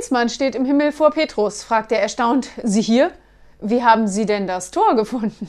Klinsmann steht im Himmel vor Petrus, fragt er erstaunt. Sie hier? Wie haben Sie denn das Tor gefunden?